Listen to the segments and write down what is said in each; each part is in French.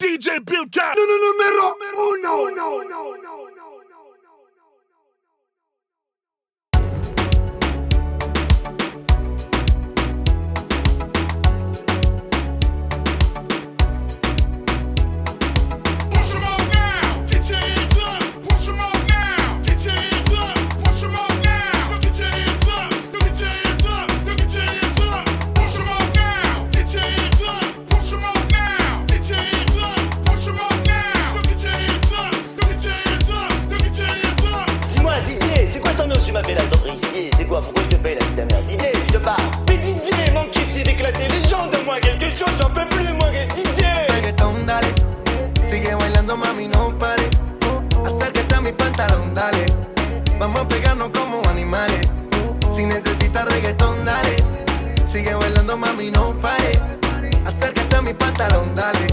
DJ Bill Cat. no, no, no. de bar. Pédidier, mon kiff, c'est d'éclater les gens. Donne-moi quelque chose, j'en peux plus, moi, Didier. Reggaeton, dale. Sigue bailando, mami, no pare. Acércate a mi pantalón, dale. Vamos a pegarnos como animales. Si necesitas reggaetón, dale. Sigue bailando, mami, no pare. Acércate a mi pantalón, dale.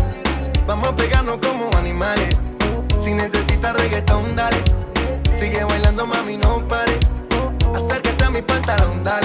Vamos a pegarnos como animales. Si necesitas reggaetón, dale. Sigue bailando, mami, no pare. Acércate a mi pantalón, dale.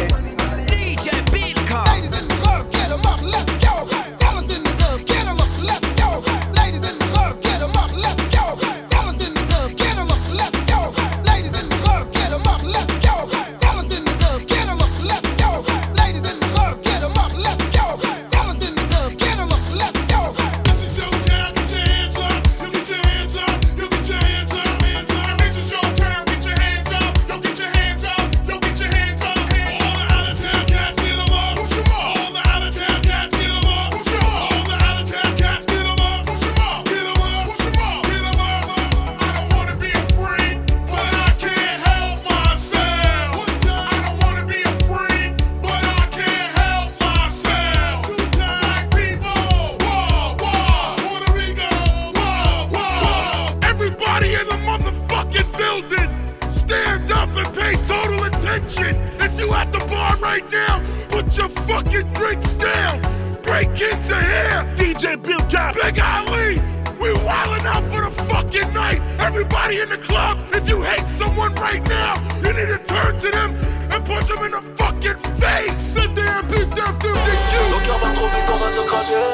DJ Bill Big Ali, we wildin' out for the fucking night. Everybody in the club, if you hate someone right now, you need to turn to them and punch them in the fucking face. Sit there and beat their filthy cute. Le cœur va trop vite, on va se cracher.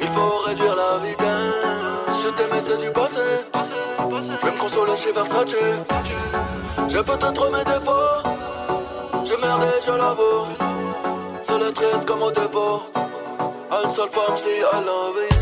Il faut réduire la vitesse. Je t'aimais, c'est du passé. Je vais me consoler chez Versace. J'ai peut-être mes défauts. Je merde et je l'avoue. C'est le triste comme au dépôt. soul farms, they all over you.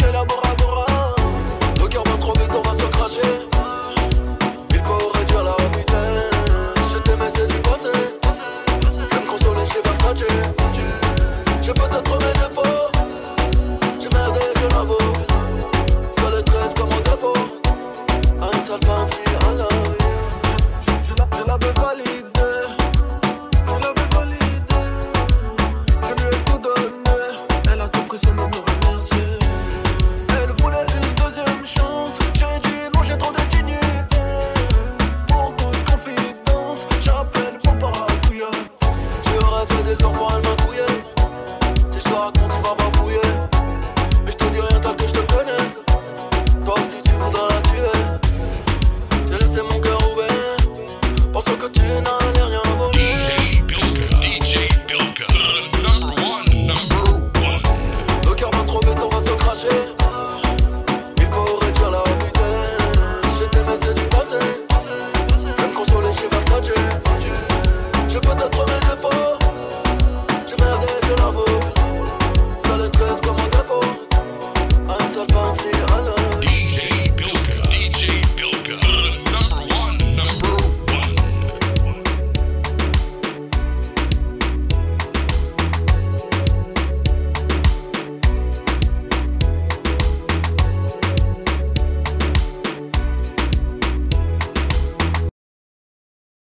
mais la Bora Bora. Nos cœurs vont trop vite, on va se cracher. Il faut réduire la vitesse. Je t'aimais, c'est du passé. Je vais me consoler chez Versace. J'ai peut-être mes défauts.